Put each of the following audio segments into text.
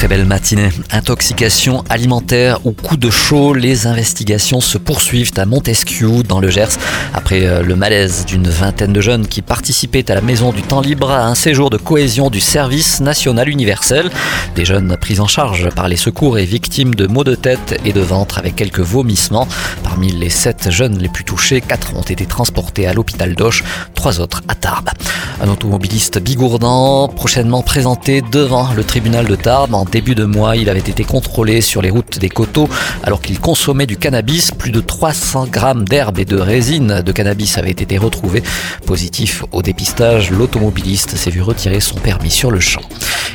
Très belle matinée. Intoxication alimentaire ou coup de chaud, les investigations se poursuivent à Montesquieu dans le Gers après euh, le malaise d'une vingtaine de jeunes qui participaient à la maison du temps libre à un séjour de cohésion du service national universel. Des jeunes pris en charge par les secours et victimes de maux de tête et de ventre avec quelques vomissements. Parmi les sept jeunes les plus touchés, quatre ont été transportés à l'hôpital d'Auch, trois autres à Tarbes. Un automobiliste bigourdant prochainement présenté devant le tribunal de Tarbes début de mois, il avait été contrôlé sur les routes des coteaux alors qu'il consommait du cannabis. Plus de 300 grammes d'herbe et de résine de cannabis avaient été retrouvés. Positif au dépistage, l'automobiliste s'est vu retirer son permis sur le champ.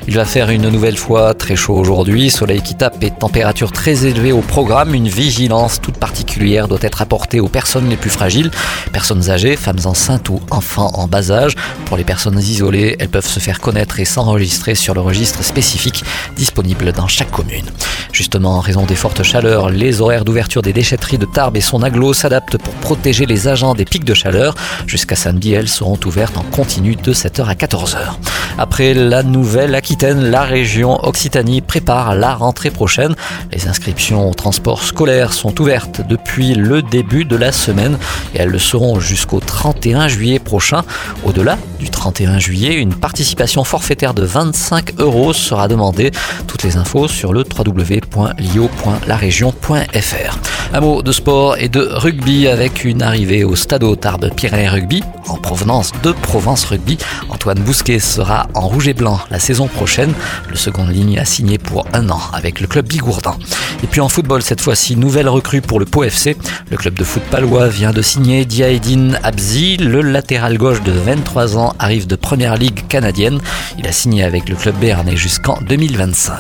Il va faire une nouvelle fois très chaud aujourd'hui, soleil qui tape et température très élevée au programme. Une vigilance toute particulière doit être apportée aux personnes les plus fragiles, personnes âgées, femmes enceintes ou enfants en bas âge. Pour les personnes isolées, elles peuvent se faire connaître et s'enregistrer sur le registre spécifique disponible dans chaque commune. Justement, en raison des fortes chaleurs, les horaires d'ouverture des déchetteries de Tarbes et son aglo s'adaptent pour protéger les agents des pics de chaleur. Jusqu'à samedi, elles seront ouvertes en continu de 7h à 14h. Après la Nouvelle-Aquitaine, la région Occitanie prépare la rentrée prochaine. Les inscriptions au transport scolaire sont ouvertes depuis le début de la semaine et elles le seront jusqu'au 31 juillet prochain. Au-delà du 31 juillet, une participation forfaitaire de 25 euros sera demandée. Toutes les infos sur le www.lio.larégion.fr. Un mot de sport et de rugby avec une arrivée au Stade Tarbes Pyrénées Rugby en provenance de Provence Rugby. Antoine Bousquet sera en rouge et blanc la saison prochaine. Le second ligne a signé pour un an avec le club bigourdin. Et puis en football, cette fois-ci, nouvelle recrue pour le Pau FC. Le club de foot palois vient de signer Diaedine Abzi. Le latéral gauche de 23 ans arrive de première ligue canadienne. Il a signé avec le club béarnais jusqu'en 2025.